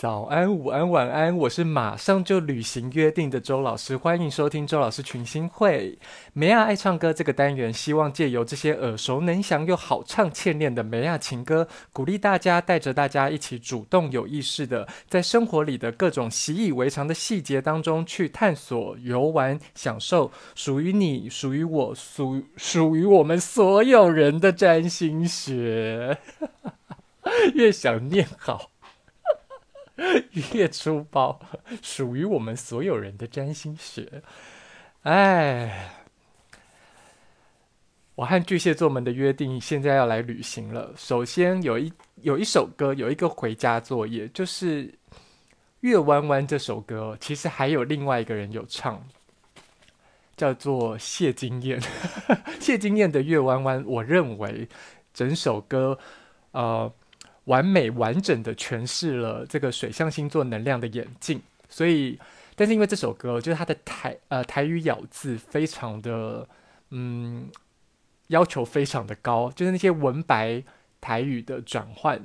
早安、午安、晚安，我是马上就履行约定的周老师，欢迎收听周老师群星会。梅亚爱唱歌这个单元，希望借由这些耳熟能详又好唱欠练的梅亚情歌，鼓励大家，带着大家一起主动有意识的，在生活里的各种习以为常的细节当中去探索、游玩、享受属于你、属于我、属属于我们所有人的占星学。越想念好。月出包，属于我们所有人的占星学。哎，我和巨蟹座们的约定现在要来履行了。首先有一有一首歌，有一个回家作业，就是《月弯弯》这首歌。其实还有另外一个人有唱，叫做谢金燕。谢金燕的《月弯弯》，我认为整首歌，呃。完美完整的诠释了这个水象星座能量的演进，所以，但是因为这首歌就是它的台呃台语咬字非常的嗯要求非常的高，就是那些文白台语的转换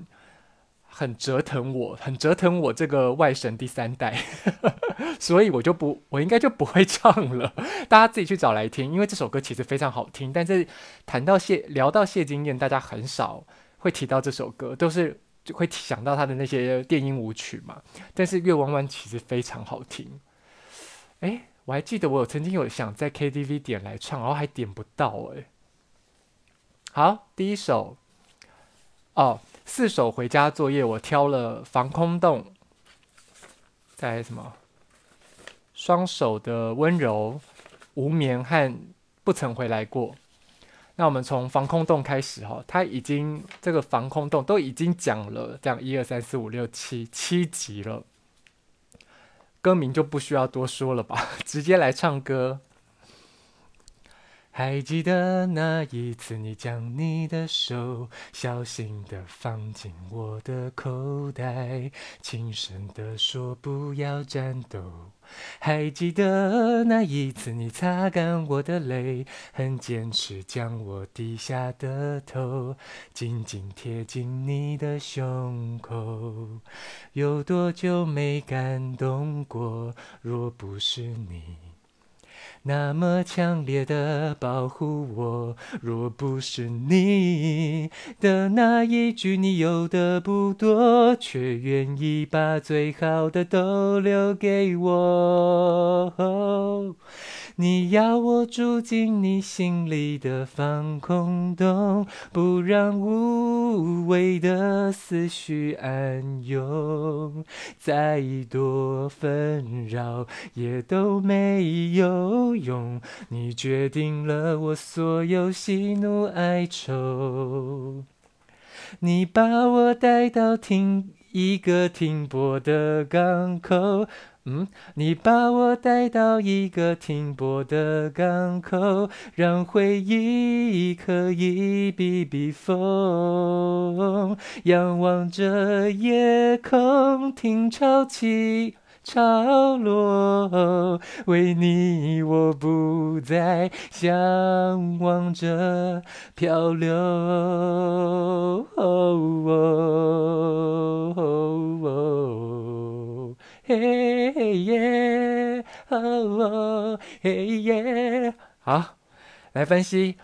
很折腾我，很折腾我这个外省第三代，所以我就不我应该就不会唱了，大家自己去找来听，因为这首歌其实非常好听，但是谈到谢聊到谢金燕，大家很少。会提到这首歌，都是就会想到他的那些电音舞曲嘛。但是《月弯弯》其实非常好听。哎，我还记得我有曾经有想在 KTV 点来唱，然后还点不到哎。好，第一首哦，四首回家作业，我挑了《防空洞》，再什么？双手的温柔、无眠和不曾回来过。那我们从防空洞开始哈，他已经这个防空洞都已经讲了这样一二三四五六七七集了，歌名就不需要多说了吧，直接来唱歌。还记得那一次，你将你的手小心地放进我的口袋，轻声的说不要颤抖。还记得那一次，你擦干我的泪，很坚持将我低下的头紧紧贴近你的胸口。有多久没感动过？若不是你。那么强烈的保护我，若不是你的那一句“你有的不多”，却愿意把最好的都留给我。你要我住进你心里的防空洞，不让无谓的思绪暗涌，再多纷扰也都没有用。你决定了我所有喜怒哀愁，你把我带到停一个停泊的港口。嗯，你把我带到一个停泊的港口，让回忆可以避避风，仰望着夜空听潮起潮落，为你我不再向往着漂流。哦哦哦哦嘿耶，哦嘿耶，好，来分析。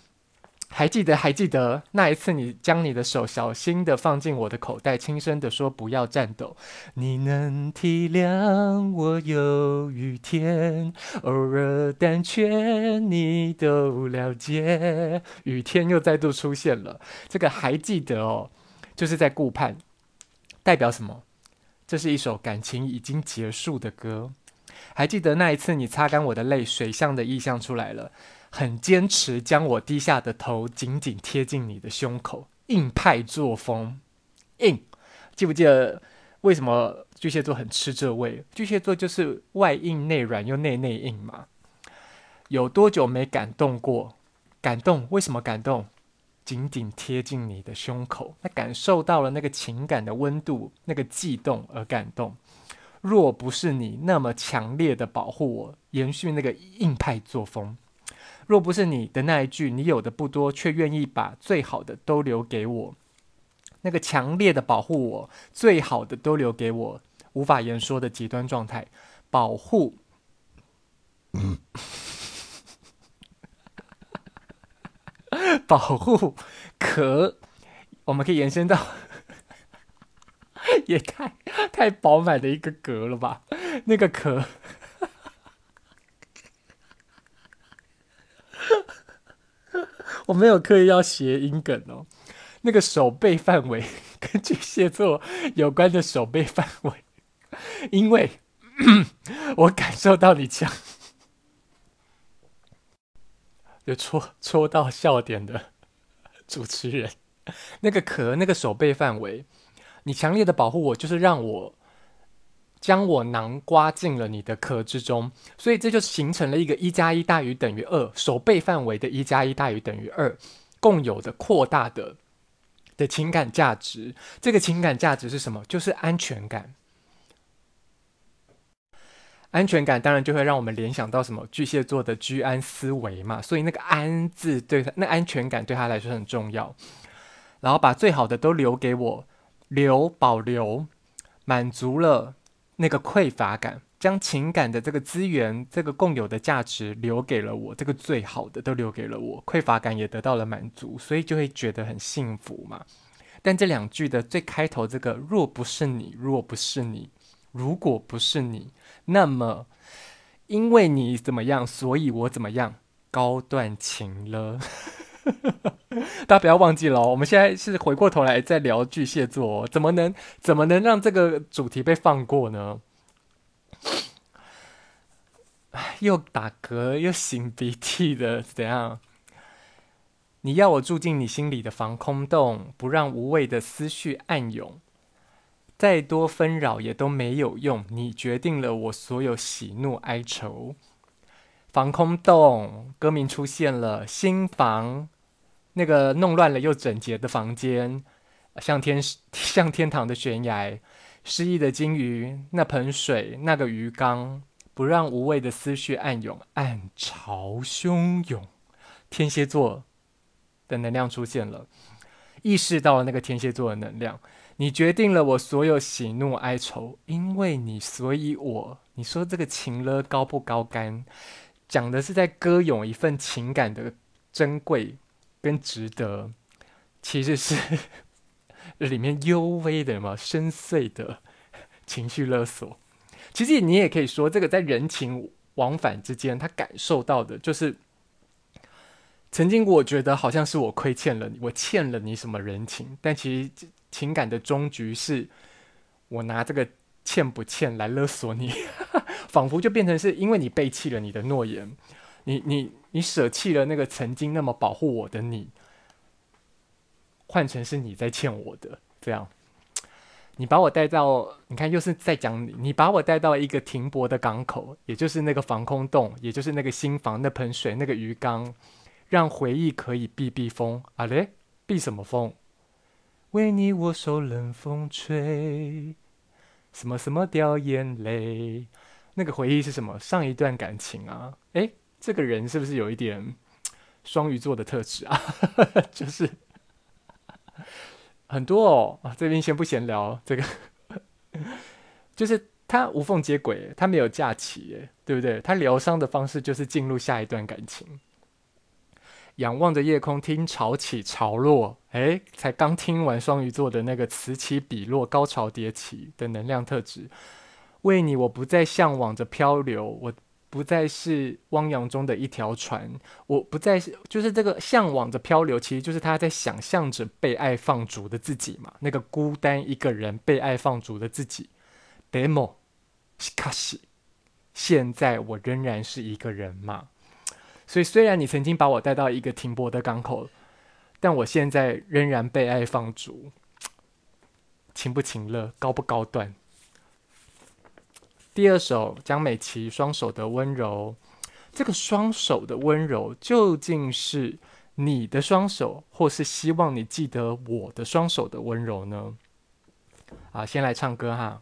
还记得还记得那一次，你将你的手小心地放进我的口袋，轻声地说不要颤抖。你能体谅我有雨天，偶尔胆怯，你都了解。雨天又再度出现了，这个还记得哦，就是在顾盼，代表什么？这是一首感情已经结束的歌，还记得那一次你擦干我的泪，水象的意象出来了，很坚持将我低下的头紧紧贴近你的胸口，硬派作风，硬，记不记得为什么巨蟹座很吃这味？巨蟹座就是外硬内软又内内硬嘛。有多久没感动过？感动，为什么感动？紧紧贴近你的胸口，那感受到了那个情感的温度，那个悸动而感动。若不是你那么强烈的保护我，延续那个硬派作风；若不是你的那一句“你有的不多，却愿意把最好的都留给我”，那个强烈的保护我，最好的都留给我，无法言说的极端状态，保护。保护。壳，我们可以延伸到，也太太饱满的一个格了吧？那个壳，我没有刻意要谐音梗哦。那个守备范围 跟巨蟹座有关的守备范围，因为 我感受到你强。就戳戳到笑点的 主持人，那个壳，那个守备范围，你强烈的保护我，就是让我将我囊括进了你的壳之中，所以这就形成了一个一加一大于等于二守备范围的一加一大于等于二共有的扩大的的情感价值。这个情感价值是什么？就是安全感。安全感当然就会让我们联想到什么巨蟹座的居安思危嘛，所以那个“安”字对他，那安全感对他来说很重要。然后把最好的都留给我，留保留，满足了那个匮乏感，将情感的这个资源，这个共有的价值留给了我，这个最好的都留给了我，匮乏感也得到了满足，所以就会觉得很幸福嘛。但这两句的最开头这个“若不是你，若不是你”。如果不是你，那么因为你怎么样，所以我怎么样，高段情了。大家不要忘记了，我们现在是回过头来再聊巨蟹座，怎么能怎么能让这个主题被放过呢？又打嗝又擤鼻涕的，怎样？你要我住进你心里的防空洞，不让无谓的思绪暗涌。再多纷扰也都没有用，你决定了我所有喜怒哀愁。防空洞，歌名出现了，心房，那个弄乱了又整洁的房间，像天像 天堂的悬崖，失意的金鱼，那盆水，那个鱼缸，不让无谓的思绪暗涌，暗潮汹涌。天蝎座的能量出现了，意识到了那个天蝎座的能量。你决定了我所有喜怒哀愁，因为你，所以我。你说这个情了高不高干？讲的是在歌咏一份情感的珍贵跟值得，其实是 里面幽微的嘛，深邃的 情绪勒索。其实你也可以说，这个在人情往返之间，他感受到的就是，曾经我觉得好像是我亏欠了你，我欠了你什么人情，但其实。情感的终局是，我拿这个欠不欠来勒索你，仿佛就变成是因为你背弃了你的诺言，你你你舍弃了那个曾经那么保护我的你，换成是你在欠我的这样，你把我带到，你看又是在讲你，你把我带到一个停泊的港口，也就是那个防空洞，也就是那个新房，那盆水，那个鱼缸，让回忆可以避避风啊嘞，避什么风？为你我受冷风吹，什么什么掉眼泪，那个回忆是什么？上一段感情啊？诶，这个人是不是有一点双鱼座的特质啊？就是很多哦。这边先不闲聊，这个 就是他无缝接轨，他没有假期，对不对？他疗伤的方式就是进入下一段感情。仰望着夜空，听潮起潮落。哎，才刚听完双鱼座的那个此起彼落、高潮迭起的能量特质。为你，我不再向往着漂流，我不再是汪洋中的一条船，我不再是，就是这个向往着漂流，其实就是他在想象着被爱放逐的自己嘛。那个孤单一个人被爱放逐的自己。Demo，しかし，现在我仍然是一个人嘛。所以，虽然你曾经把我带到一个停泊的港口，但我现在仍然被爱放逐，情不情勒，高不高段？ 第二首，江美琪双手的温柔，这个双手的温柔究竟是你的双手，或是希望你记得我的双手的温柔呢？啊，先来唱歌哈。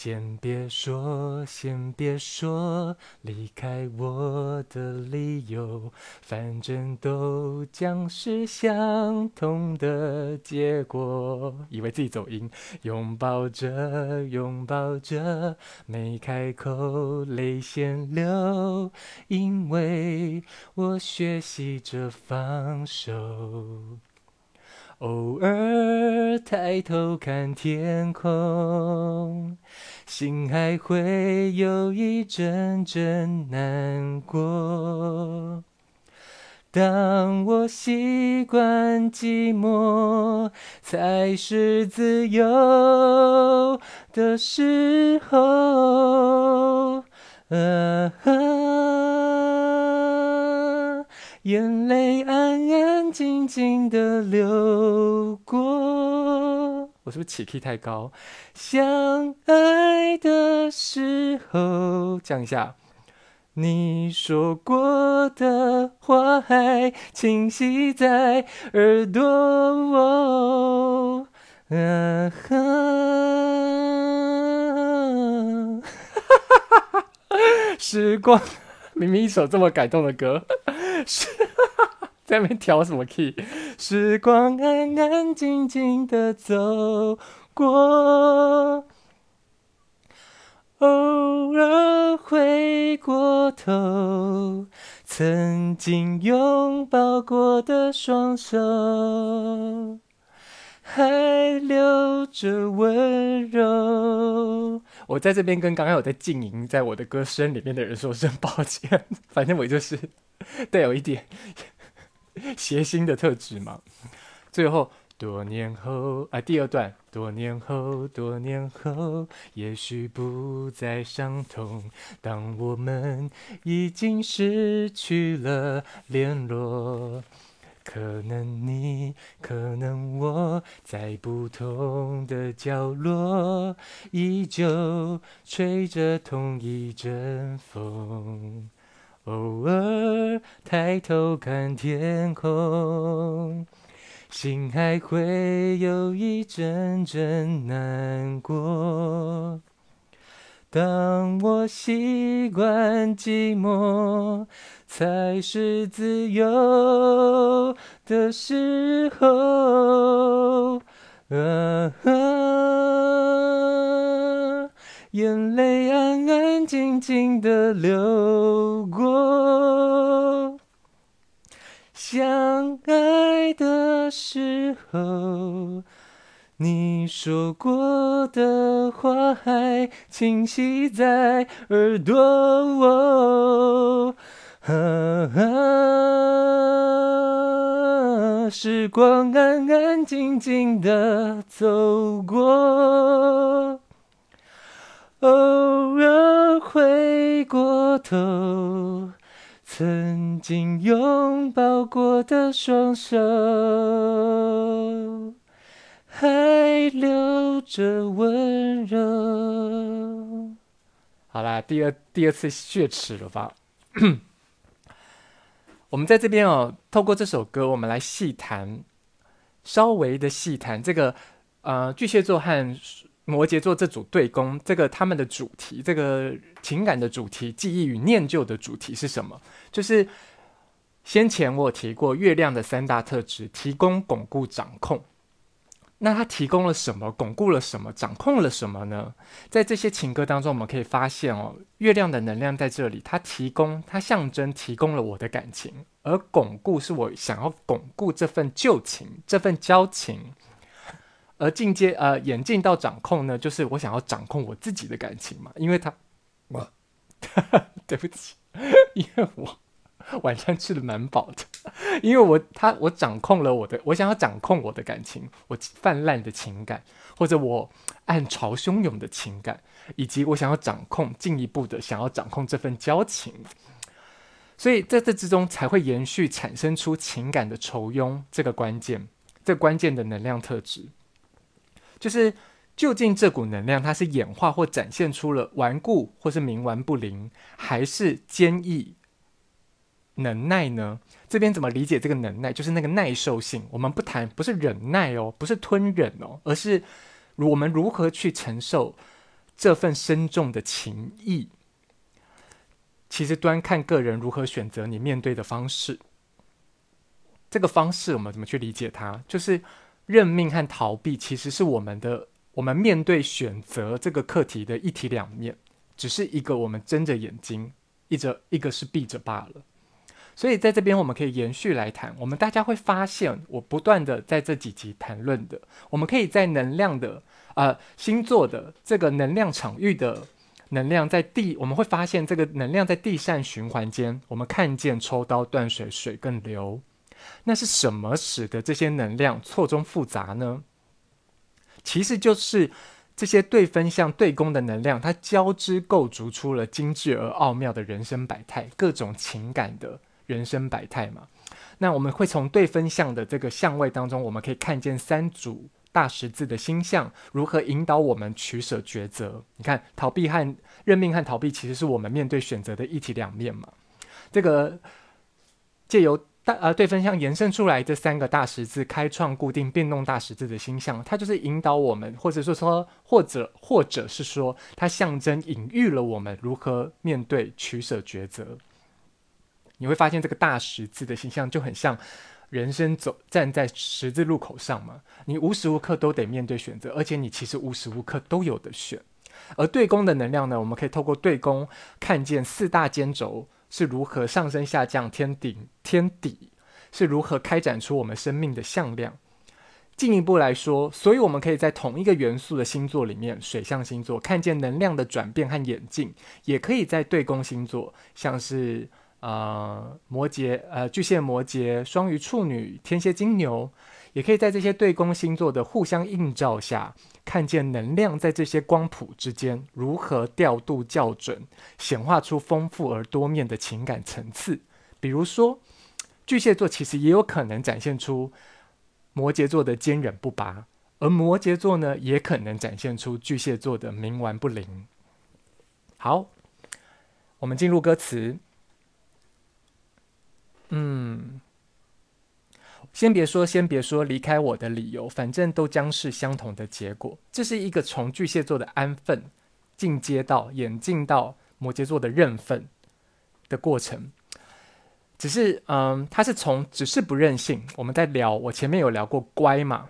先别说，先别说离开我的理由，反正都将是相同的结果。以为自己走音，拥抱着，拥抱着，没开口，泪先流，因为我学习着放手。偶尔抬头看天空，心还会有一阵阵难过。当我习惯寂寞才是自由的时候，啊眼泪啊静静的流过，我是不是起 key 太高？相爱的时候，降一下。你说过的话还清晰在耳朵，哦。啊哈，时光。明明一首这么感动的歌，是 在那边调什么 key？时光安安静静的走过，偶尔回过头，曾经拥抱过的双手，还留着温柔。我在这边跟刚刚有在静音在我的歌声里面的人说声抱歉，反正我就是带有一点 谐星的特质嘛。最后，多年后啊，第二段，多年后，多年后，也许不再相同。当我们已经失去了联络。可能你，可能我，在不同的角落，依旧吹着同一阵风。偶尔抬头看天空，心还会有一阵阵难过。当我习惯寂寞，才是自由的时候，啊，眼泪安安静静的流过，相爱的时候，你说过的话还清晰在耳朵，啊！时光安安静静的走过，偶尔回过头，曾经拥抱过的双手，还留着温柔。好啦，第二第二次雪耻了吧？我们在这边哦，透过这首歌，我们来细谈，稍微的细谈这个，呃，巨蟹座和摩羯座这组对宫，这个他们的主题，这个情感的主题，记忆与念旧的主题是什么？就是先前我提过，月亮的三大特质：提供、巩固、掌控。那它提供了什么？巩固了什么？掌控了什么呢？在这些情歌当中，我们可以发现哦，月亮的能量在这里，它提供，它象征提供了我的感情，而巩固是我想要巩固这份旧情，这份交情。而进阶呃，演进到掌控呢，就是我想要掌控我自己的感情嘛，因为他，我，对不起，因为我。晚上吃的蛮饱的，因为我他我掌控了我的，我想要掌控我的感情，我泛滥的情感，或者我暗潮汹涌的情感，以及我想要掌控进一步的想要掌控这份交情，所以在这之中才会延续产生出情感的酬庸这个关键，这关键的能量特质，就是究竟这股能量它是演化或展现出了顽固或是冥顽不灵，还是坚毅？能耐呢？这边怎么理解这个能耐？就是那个耐受性。我们不谈，不是忍耐哦，不是吞忍哦，而是我们如何去承受这份深重的情谊，其实端看个人如何选择你面对的方式。这个方式我们怎么去理解它？就是认命和逃避，其实是我们的我们面对选择这个课题的一体两面，只是一个我们睁着眼睛，一着一个是闭着罢了。所以在这边我们可以延续来谈，我们大家会发现，我不断的在这几集谈论的，我们可以在能量的。呃，星座的这个能量场域的能量在地，我们会发现这个能量在地扇循环间，我们看见抽刀断水，水更流。那是什么使得这些能量错综复杂呢？其实就是这些对分相对宫的能量，它交织构筑出了精致而奥妙的人生百态，各种情感的人生百态嘛。那我们会从对分相的这个相位当中，我们可以看见三组。大十字的星象如何引导我们取舍抉择？你看，逃避和认命和逃避，其实是我们面对选择的一体两面嘛。这个借由大呃对分相延伸出来这三个大十字，开创固定变动大十字的星象，它就是引导我们，或者说说，或者或者是说，它象征隐喻了我们如何面对取舍抉择。你会发现，这个大十字的形象就很像。人生走站在十字路口上嘛，你无时无刻都得面对选择，而且你其实无时无刻都有的选。而对宫的能量呢，我们可以透过对宫看见四大间轴是如何上升下降，天顶天底是如何开展出我们生命的向量。进一步来说，所以我们可以在同一个元素的星座里面，水象星座看见能量的转变和演进，也可以在对宫星座，像是。呃，摩羯、呃，巨蟹、摩羯、双鱼、处女、天蝎、金牛，也可以在这些对宫星座的互相映照下，看见能量在这些光谱之间如何调度校准，显化出丰富而多面的情感层次。比如说，巨蟹座其实也有可能展现出摩羯座的坚韧不拔，而摩羯座呢，也可能展现出巨蟹座的冥顽不灵。好，我们进入歌词。嗯，先别说，先别说离开我的理由，反正都将是相同的结果。这是一个从巨蟹座的安分进阶到演进到摩羯座的认分的过程。只是，嗯，他是从只是不任性。我们在聊，我前面有聊过乖嘛，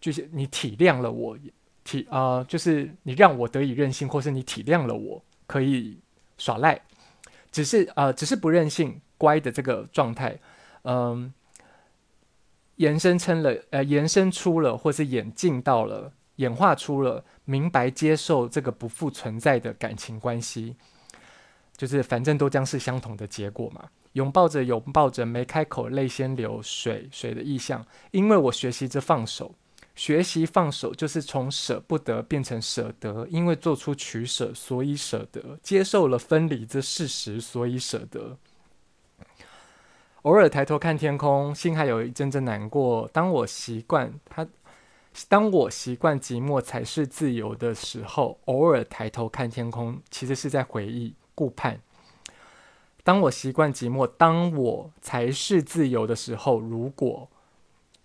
就是你体谅了我，体啊、呃，就是你让我得以任性，或是你体谅了我可以耍赖。只是，呃，只是不任性。乖的这个状态，嗯，延伸成了，呃，延伸出了，或是演进到了，演化出了明白接受这个不复存在的感情关系，就是反正都将是相同的结果嘛。拥抱着，拥抱着，没开口，泪先流水，水的意象。因为我学习着放手，学习放手，就是从舍不得变成舍得。因为做出取舍，所以舍得；接受了分离这事实，所以舍得。偶尔抬头看天空，心还有一阵阵难过。当我习惯他，当我习惯寂寞才是自由的时候，偶尔抬头看天空，其实是在回忆顾盼。当我习惯寂寞，当我才是自由的时候，如果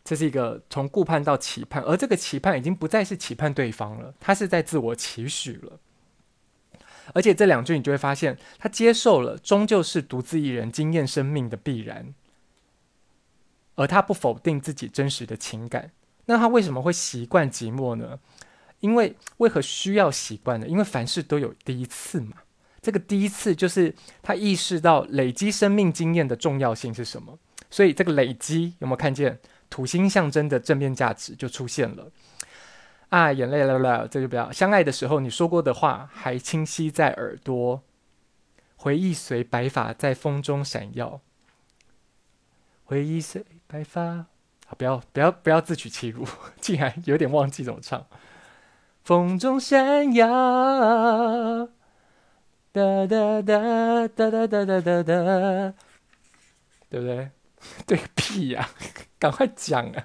这是一个从顾盼到期盼，而这个期盼已经不再是期盼对方了，他是在自我期许了。而且这两句你就会发现，他接受了，终究是独自一人经验生命的必然，而他不否定自己真实的情感。那他为什么会习惯寂寞呢？因为为何需要习惯呢？因为凡事都有第一次嘛。这个第一次就是他意识到累积生命经验的重要性是什么。所以这个累积有没有看见土星象征的正面价值就出现了。啊，眼泪了了，这就不要。相爱的时候，你说过的话还清晰在耳朵，回忆随白发在风中闪耀。回忆随白发，啊，不要不要不要自取其辱，竟然有点忘记怎么唱。风中闪耀，哒哒哒哒哒哒哒哒哒，对不对？对个屁呀，赶快讲啊！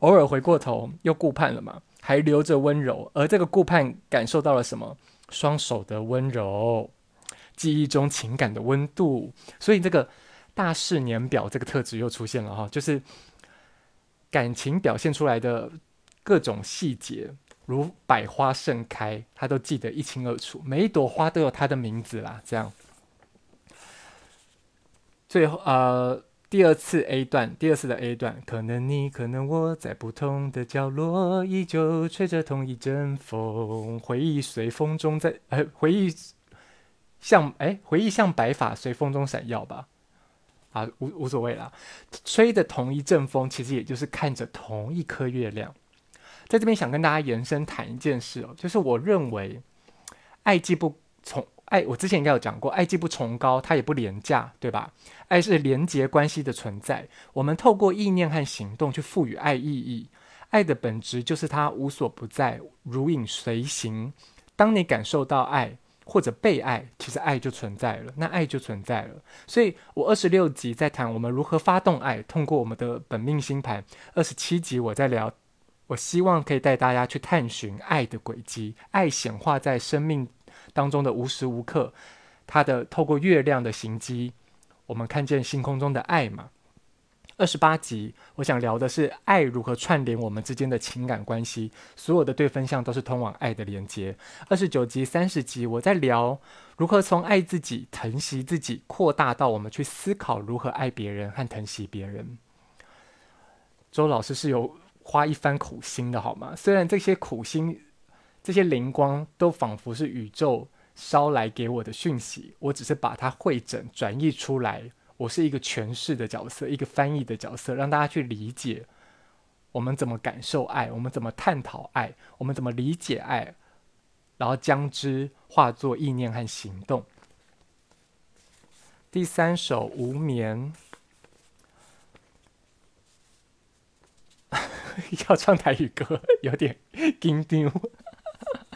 偶尔回过头，又顾盼了嘛，还留着温柔。而这个顾盼感受到了什么？双手的温柔，记忆中情感的温度。所以这个大事年表这个特质又出现了哈，就是感情表现出来的各种细节，如百花盛开，他都记得一清二楚，每一朵花都有他的名字啦。这样，最后呃，第二次 A 段，第二次的 A 段，可能你，可能我在不同的角落，依旧吹着同一阵风，回忆随风中在，呃，回忆像哎，回忆像白发随风中闪耀吧。啊，无无所谓啦，吹的同一阵风，其实也就是看着同一颗月亮。在这边想跟大家延伸谈一件事哦，就是我认为，爱既不从爱，我之前应该有讲过，爱既不崇高，它也不廉价，对吧？爱是连结关系的存在，我们透过意念和行动去赋予爱意义。爱的本质就是它无所不在，如影随形。当你感受到爱。或者被爱，其实爱就存在了，那爱就存在了。所以我二十六集在谈我们如何发动爱，通过我们的本命星盘。二十七集我在聊，我希望可以带大家去探寻爱的轨迹，爱显化在生命当中的无时无刻，它的透过月亮的行迹，我们看见星空中的爱嘛。二十八集，我想聊的是爱如何串联我们之间的情感关系，所有的对分项都是通往爱的连接。二十九集、三十集，我在聊如何从爱自己、疼惜自己，扩大到我们去思考如何爱别人和疼惜别人。周老师是有花一番苦心的，好吗？虽然这些苦心、这些灵光都仿佛是宇宙捎来给我的讯息，我只是把它汇整、转译出来。我是一个诠释的角色，一个翻译的角色，让大家去理解我们怎么感受爱，我们怎么探讨爱，我们怎么理解爱，然后将之化作意念和行动。第三首无眠，要唱台语歌，有点紧张。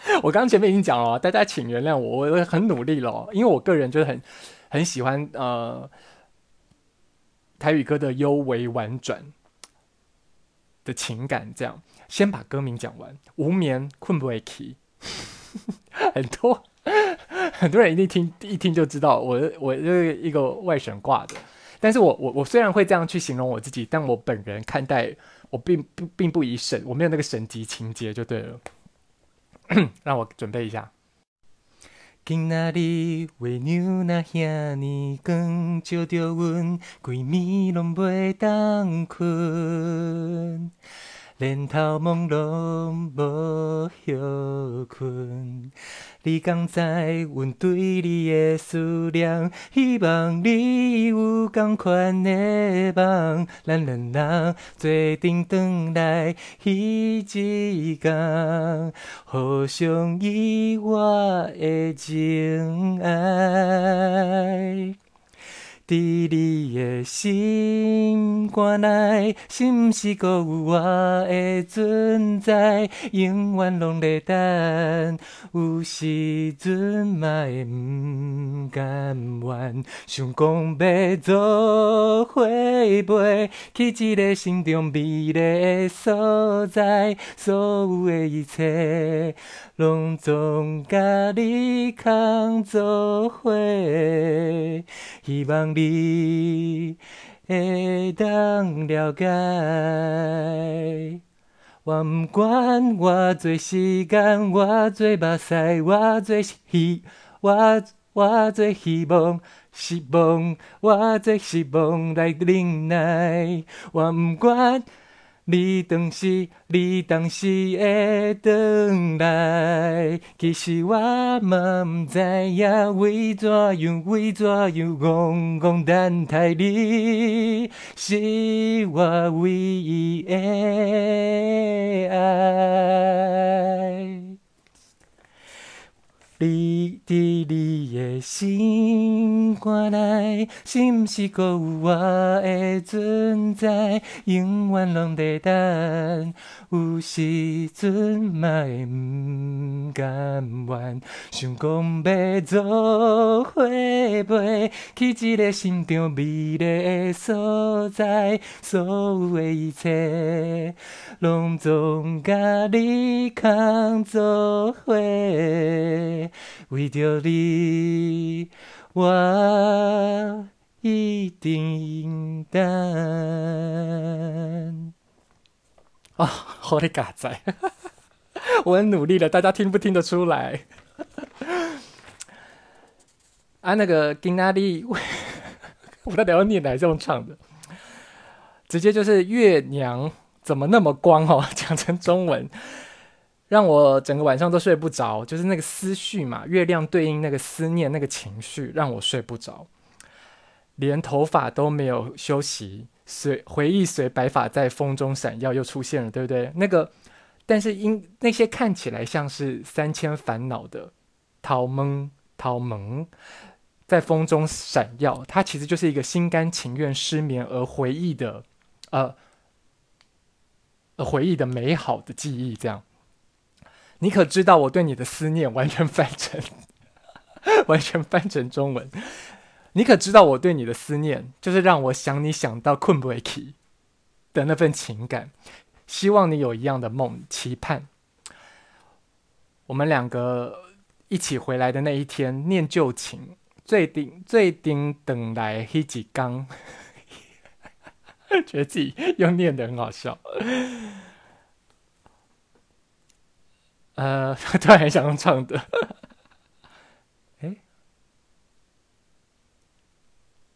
我刚前面已经讲了，大家请原谅我，我很努力了，因为我个人就是很很喜欢呃。台语歌的幽微婉转的情感，这样先把歌名讲完。无眠困不会起，很多很多人一定听一听就知道我我就是一个外省挂的，但是我我我虽然会这样去形容我自己，但我本人看待我并不并不以省，我没有那个省级情节就对了。让我准备一下。今仔日月亮那遐尼光，照着阮规暝拢袂当困。连头毛拢无休困，你敢知阮对你的思念？希望你有同款的梦，咱两人做阵转来彼一天，互相依我的情爱。在你的心肝内，是毋是阁有我的存在？永远拢在等，有时阵嘛会毋甘愿，想讲要做伙飞去一个心中美丽的所在，所有的一切。拢总甲你扛做伙，希望你会当了解。我毋管我做时间，我做目屎，我做希，我我做希望，失望，我做失望来忍耐。我毋管。你当时，你当时会转来，其实我嘛毋知影为怎样，为怎样，戆戆等待你，是我唯一的爱。你伫你的心肝内，是毋是阁有我的存在？永远拢在等，有时阵嘛会不甘愿，想讲要做伙飞去一个心中美丽的所在，所有的一切，拢总甲你扛做伙。为着你，我一定等。啊，好的嘎仔，我很努力了，大家听不听得出来？啊，那个金阿丽，我到底要念哪种唱的？直接就是月娘怎么那么光哦？讲成中文，让我整个晚上都睡不着。就是那个思绪嘛，月亮对应那个思念，那个情绪，让我睡不着。连头发都没有休息，随回忆随白发在风中闪耀，又出现了，对不对？那个，但是因那些看起来像是三千烦恼的桃蒙桃蒙，在风中闪耀，它其实就是一个心甘情愿失眠而回忆的，呃，呃回忆的美好的记忆。这样，你可知道我对你的思念完全翻成，完全翻成中文。你可知道我对你的思念，就是让我想你想到困不起的那份情感。希望你有一样的梦，期盼我们两个一起回来的那一天，念旧情，最顶最顶等来黑几缸，觉得自己又念得很好笑。呃，突然想唱的。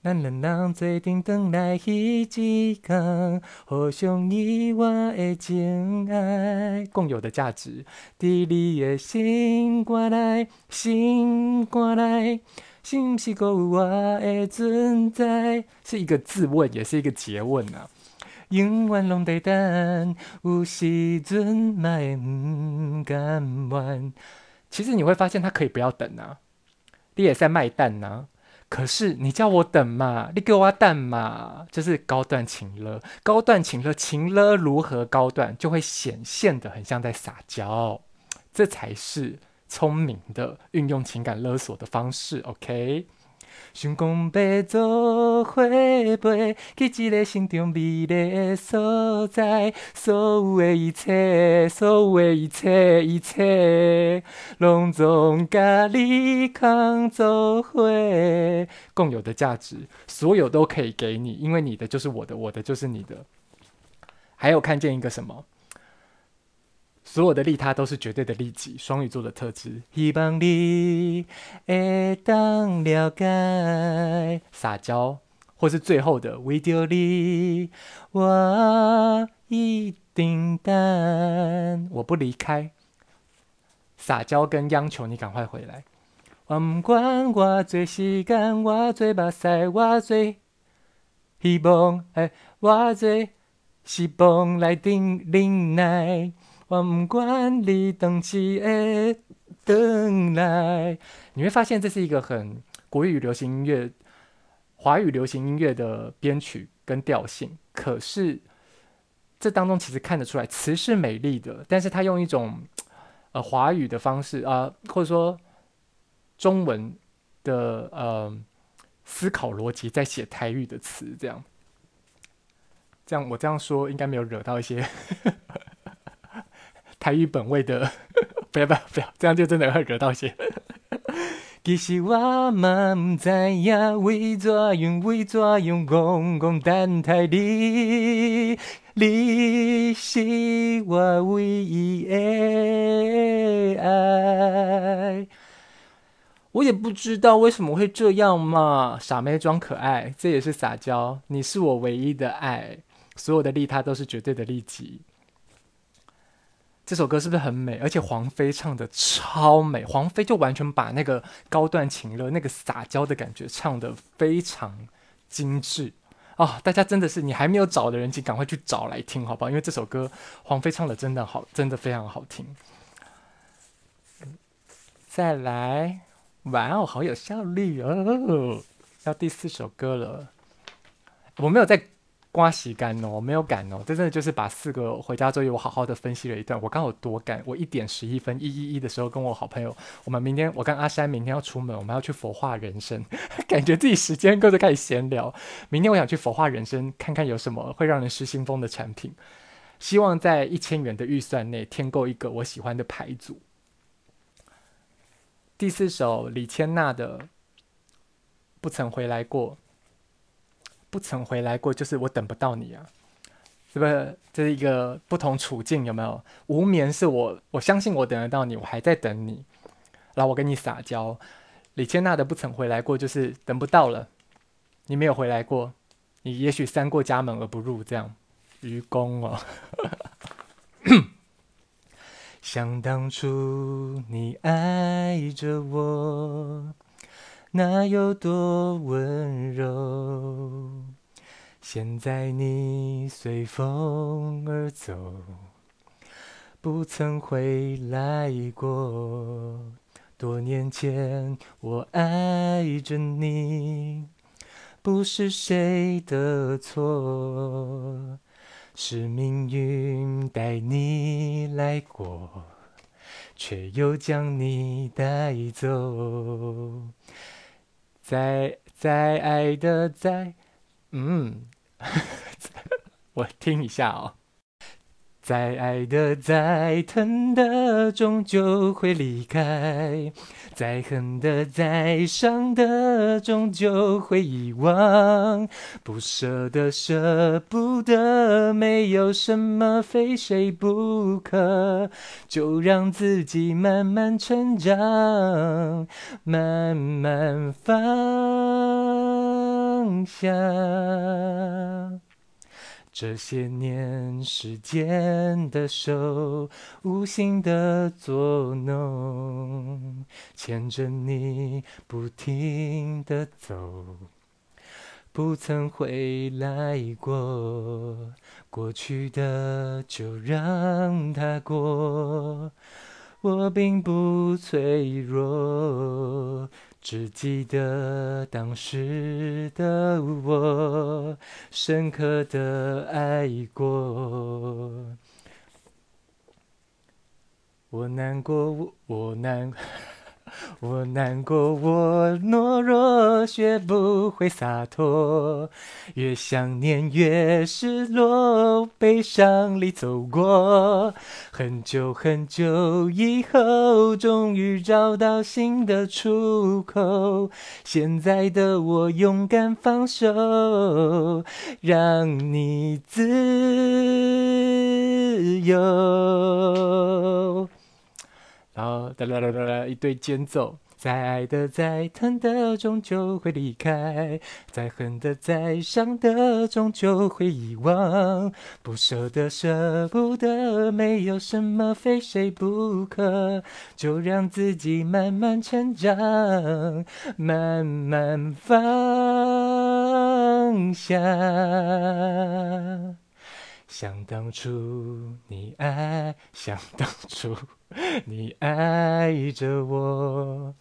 咱两人做阵转来彼一天，互相遗忘的真爱，共有的价值。伫你的心肝内，心肝内，是毋是阁有我的存在？是一个自问，也是一个詰问啊。永远拢在等，有时阵嘛会毋甘愿。其实你会发现，他可以不要等啊，你也在卖蛋呐、啊。可是你叫我等嘛，你给我蛋嘛，就是高段情了，高段情了，情了如何高段，就会显现的很像在撒娇，这才是聪明的运用情感勒索的方式，OK。想讲要做伙飞，去一个心中美丽的所在，所有的一切，所有的一切，一切，拢总甲你扛做伙，共有的价值，所有都可以给你，因为你的就是我的，我的就是你的。还有看见一个什么？所有的利他都是绝对的利己，双鱼座的特质。希望你会当了解，撒娇，或是最后的为着你，我一定等，我不离开。撒娇跟央求你赶快回来。我不管我最时间，我最目屎，我最希望，哎，我最希望来等忍耐。我不管你等几个等来，你会发现这是一个很国语流行音乐、华语流行音乐的编曲跟调性。可是这当中其实看得出来，词是美丽的，但是他用一种呃华语的方式啊、或者说中文的呃思考逻辑在写台语的词，这样这样我这样说应该没有惹到一些。台语本位的，不要不要不要，这样就真的会惹到些。其实我嘛不知影为怎样为怎样讲讲等待你，你是我唯一的爱。我也不知道为什么会这样嘛，傻妹装可爱，这也是撒娇。你是我唯一的爱，所有的利他都是绝对的利己。这首歌是不是很美？而且黄飞唱的超美，黄飞就完全把那个高段情乐、那个撒娇的感觉唱得非常精致哦！大家真的是，你还没有找的人，请赶快去找来听，好不好？因为这首歌黄飞唱的真的好，真的非常好听。再来，哇哦，好有效率哦！要第四首歌了，我没有在。刮洗干哦，没有赶哦，这真的就是把四个回家作业我好好的分析了一段。我刚有多赶，我一点十一分一一一的时候跟我好朋友，我们明天我跟阿山明天要出门，我们要去佛化人生，感觉自己时间够就开始闲聊。明天我想去佛化人生看看有什么会让人失心疯的产品，希望在一千元的预算内添购一个我喜欢的牌组。第四首李千娜的不曾回来过。不曾回来过，就是我等不到你啊！是不是？这是一个不同处境，有没有？无眠是我，我相信我等得到你，我还在等你。然后我跟你撒娇。李千娜的不曾回来过，就是等不到了。你没有回来过，你也许三过家门而不入，这样。愚公哦。想当初你爱着我，那有多温柔。现在你随风而走，不曾回来过。多年前我爱着你，不是谁的错，是命运带你来过，却又将你带走。在在爱的在，嗯。我听一下哦，再爱的、再疼的，终究会离开；再恨的、再伤的，终究会遗忘。不舍得、舍不得，没有什么非谁不可，就让自己慢慢成长，慢慢放下。这些年，时间的手无形的作弄，牵着你不停地走，不曾回来过。过去的就让它过，我并不脆弱。只记得当时的我，深刻的爱过。我难过，我我难。我难过，我懦弱，学不会洒脱。越想念越失落，悲伤里走过。很久很久以后，终于找到新的出口。现在的我勇敢放手，让你自由。然后哒啦啦啦啦，一堆间奏。再爱的、再疼的，终究会离开；再恨的、再伤的，终究会遗忘。不舍得、舍不得，没有什么非谁不可，就让自己慢慢成长，慢慢放下。想当初你爱，想当初 你爱着我，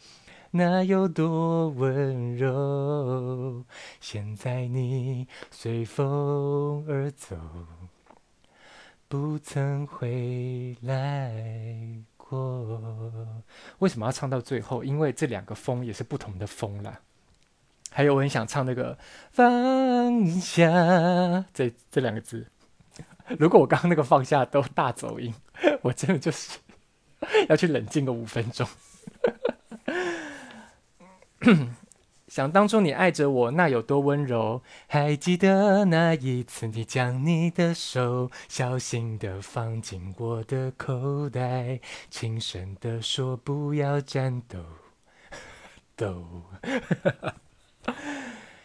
那有多温柔。现在你随风而走，不曾回来过。为什么要唱到最后？因为这两个风也是不同的风啦。还有，我很想唱那个放下这这两个字。如果我刚刚那个放下都大走音，我真的就是 要去冷静个五分钟。想当初你爱着我，那有多温柔？还记得那一次，你将你的手小心地放进我的口袋，轻声地说不要颤抖，抖。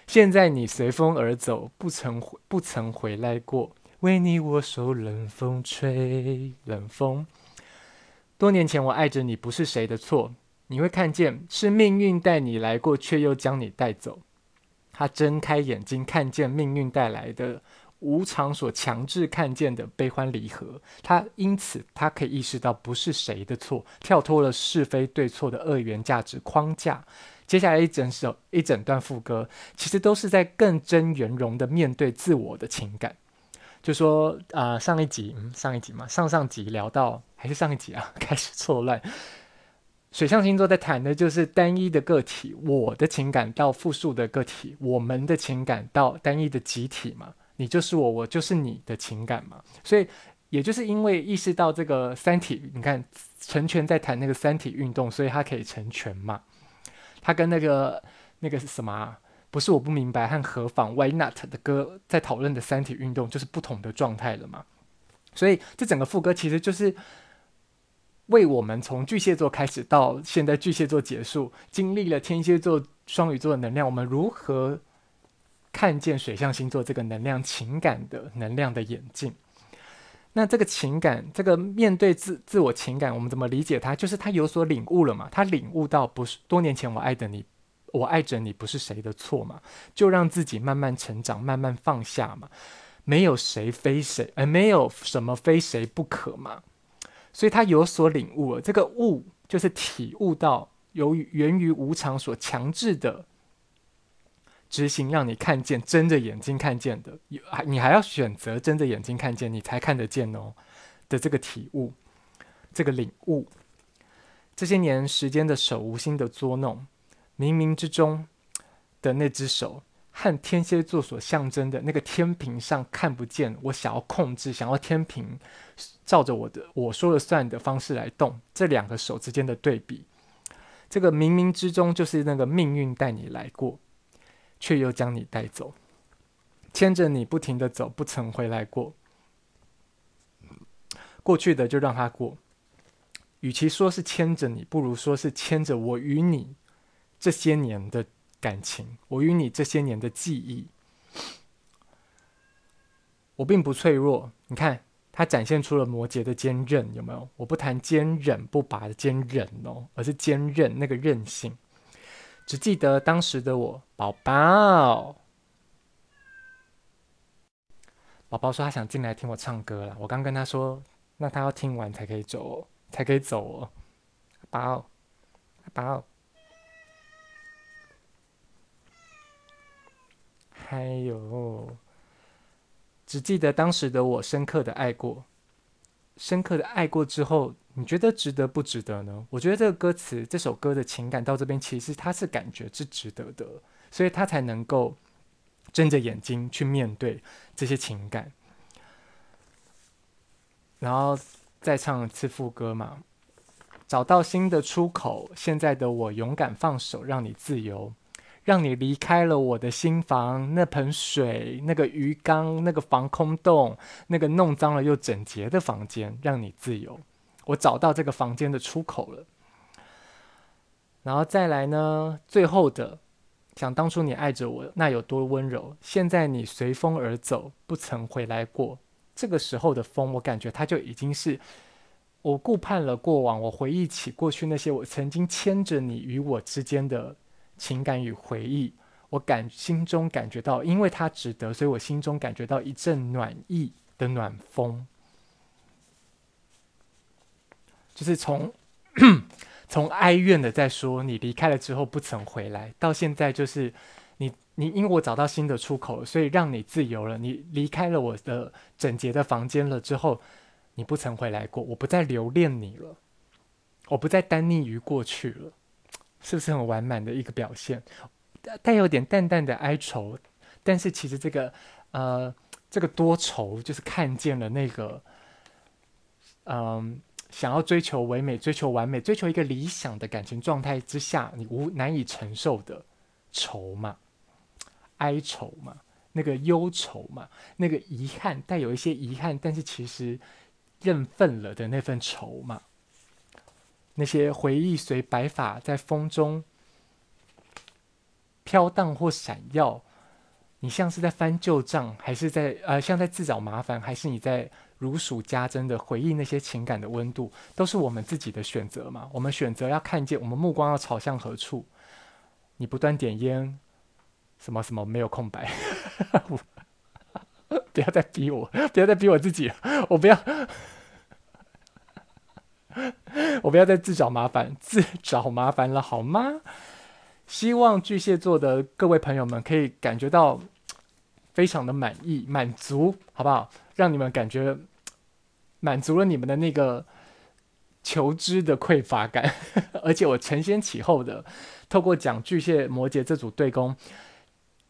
现在你随风而走，不曾回不曾回来过。为你我受冷风吹，冷风。多年前我爱着你，不是谁的错。你会看见是命运带你来过，却又将你带走。他睁开眼睛，看见命运带来的无常所强制看见的悲欢离合。他因此他可以意识到不是谁的错，跳脱了是非对错的二元价值框架。接下来一整首一整段副歌，其实都是在更真圆融的面对自我的情感。就说啊、上一集，嗯，上一集嘛，上上集聊到还是上一集啊，开始错乱。水象星座在谈的就是单一的个体，我的情感到复数的个体，我们的情感到单一的集体嘛，你就是我，我就是你的情感嘛。所以，也就是因为意识到这个三体，你看成全在谈那个三体运动，所以它可以成全嘛。它跟那个那个是什么啊？不是我不明白和何妨 Why not 的歌在讨论的三体运动就是不同的状态了嘛？所以这整个副歌其实就是为我们从巨蟹座开始到现在巨蟹座结束，经历了天蝎座、双鱼座的能量，我们如何看见水象星座这个能量、情感的能量的演进？那这个情感，这个面对自自我情感，我们怎么理解它？就是他有所领悟了嘛？他领悟到不是多年前我爱的你，我爱着你不是谁的错嘛？就让自己慢慢成长，慢慢放下嘛。没有谁非谁，而没有什么非谁不可嘛。所以他有所领悟了。这个悟就是体悟到，由于源于无常所强制的。执行让你看见，睁着眼睛看见的，有你还要选择睁着眼睛看见，你才看得见哦的这个体悟，这个领悟，这些年时间的手无心的捉弄，冥冥之中的那只手和天蝎座所象征的那个天平上看不见，我想要控制，想要天平照着我的我说了算的方式来动，这两个手之间的对比，这个冥冥之中就是那个命运带你来过。却又将你带走，牵着你不停地走，不曾回来过。过去的就让它过，与其说是牵着你，不如说是牵着我与你这些年的感情，我与你这些年的记忆。我并不脆弱，你看，它展现出了摩羯的坚韧，有没有？我不谈坚韧不拔的坚韧哦，而是坚韧那个韧性。只记得当时的我，宝宝。宝宝说他想进来听我唱歌了。我刚跟他说，那他要听完才可以走哦，才可以走哦。宝宝，还有，只记得当时的我深刻的爱过，深刻的爱过之后。你觉得值得不值得呢？我觉得这个歌词，这首歌的情感到这边，其实他是感觉是值得的，所以他才能够睁着眼睛去面对这些情感，然后再唱一次副歌嘛。找到新的出口，现在的我勇敢放手，让你自由，让你离开了我的心房，那盆水、那个鱼缸、那个防空洞、那个弄脏了又整洁的房间，让你自由。我找到这个房间的出口了，然后再来呢？最后的，想当初你爱着我，那有多温柔？现在你随风而走，不曾回来过。这个时候的风，我感觉它就已经是我顾盼了过往，我回忆起过去那些我曾经牵着你与我之间的情感与回忆，我感心中感觉到，因为它值得，所以我心中感觉到一阵暖意的暖风。就是从 从哀怨的在说你离开了之后不曾回来，到现在就是你你因为我找到新的出口，所以让你自由了。你离开了我的整洁的房间了之后，你不曾回来过，我不再留恋你了，我不再耽溺于过去了，是不是很完满的一个表现？带有点淡淡的哀愁，但是其实这个呃这个多愁就是看见了那个嗯。想要追求唯美、追求完美、追求一个理想的感情状态之下，你无难以承受的愁嘛、哀愁嘛、那个忧愁嘛、那个遗憾，带有一些遗憾，但是其实认份了的那份愁嘛，那些回忆随白发在风中飘荡或闪耀，你像是在翻旧账，还是在呃，像在自找麻烦，还是你在？如数家珍的回忆，那些情感的温度，都是我们自己的选择嘛？我们选择要看见，我们目光要朝向何处？你不断点烟，什么什么没有空白？不要再逼我，不要再逼我自己，我不要，我不要再自找麻烦，自找麻烦了好吗？希望巨蟹座的各位朋友们可以感觉到非常的满意、满足，好不好？让你们感觉。满足了你们的那个求知的匮乏感，而且我承先启后的透过讲巨蟹摩羯这组对宫，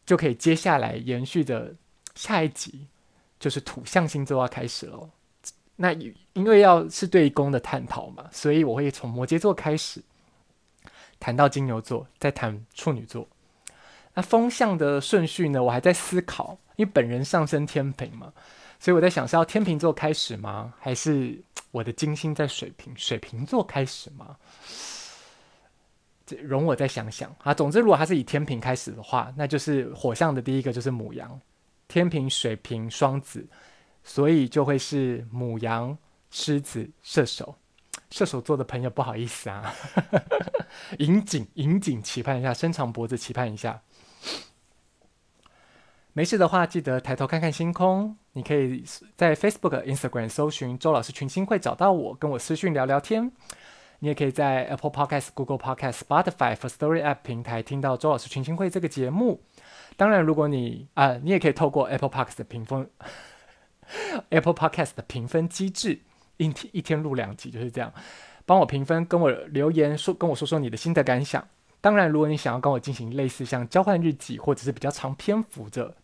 就可以接下来延续的下一集就是土象星座要开始了。那因为要是对宫的探讨嘛，所以我会从摩羯座开始谈到金牛座，再谈处女座。那风向的顺序呢？我还在思考，因为本人上升天秤嘛，所以我在想是要天秤座开始吗？还是我的金星在水瓶，水瓶座开始吗？这容我再想想啊。总之，如果它是以天平开始的话，那就是火象的第一个就是母羊，天平、水瓶、双子，所以就会是母羊、狮子、射手。射手座的朋友，不好意思啊，引颈引颈期盼一下，伸长脖子期盼一下。没事的话，记得抬头看看星空。你可以在 Facebook、Instagram 搜寻周老师群星会找到我，跟我私讯聊聊天。你也可以在 Apple Podcast、Google Podcast、Spotify、Firstory App 平台听到周老师群星会这个节目。当然，如果你啊、呃，你也可以透过 Apple Podcast 的评分，Apple Podcast 的评分机制。一天一天录两集就是这样，帮我评分，跟我留言说，跟我说说你的心得感想。当然，如果你想要跟我进行类似像交换日记，或者是比较长篇幅的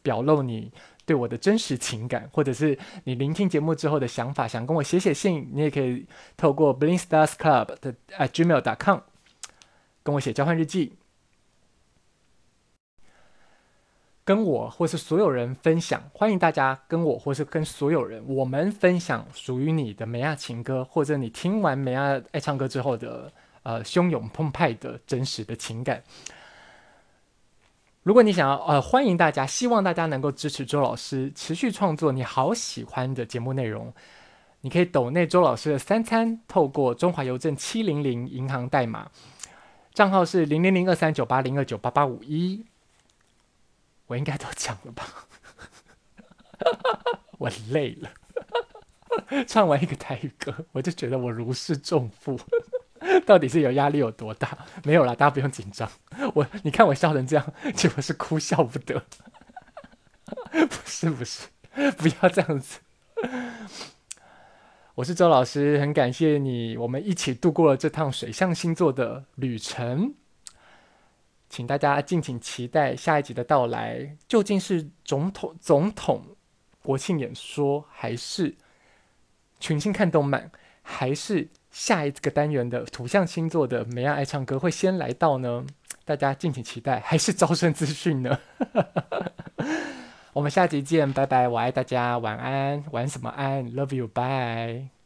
表露你对我的真实情感，或者是你聆听节目之后的想法，想跟我写写信，你也可以透过 blingstarsclub 的 @gmail.com 跟我写交换日记。跟我或是所有人分享，欢迎大家跟我或是跟所有人，我们分享属于你的梅亚情歌，或者你听完梅亚爱唱歌之后的呃汹涌澎湃的真实的情感。如果你想要呃，欢迎大家，希望大家能够支持周老师持续创作你好喜欢的节目内容，你可以抖内周老师的三餐，透过中华邮政七零零银行代码，账号是零零零二三九八零二九八八五一。我应该都讲了吧，我累了，唱完一个台语歌，我就觉得我如释重负，到底是有压力有多大？没有啦，大家不用紧张。我你看我笑成这样，结果是哭笑不得。不是不是，不要这样子。我是周老师，很感谢你，我们一起度过了这趟水象星座的旅程。请大家敬请期待下一集的到来，究竟是总统总统国庆演说，还是群星看动漫，还是下一个单元的土象星座的美亚爱唱歌会先来到呢？大家敬请期待，还是招生资讯呢？我们下集见，拜拜！我爱大家，晚安，晚什么安？Love you，bye。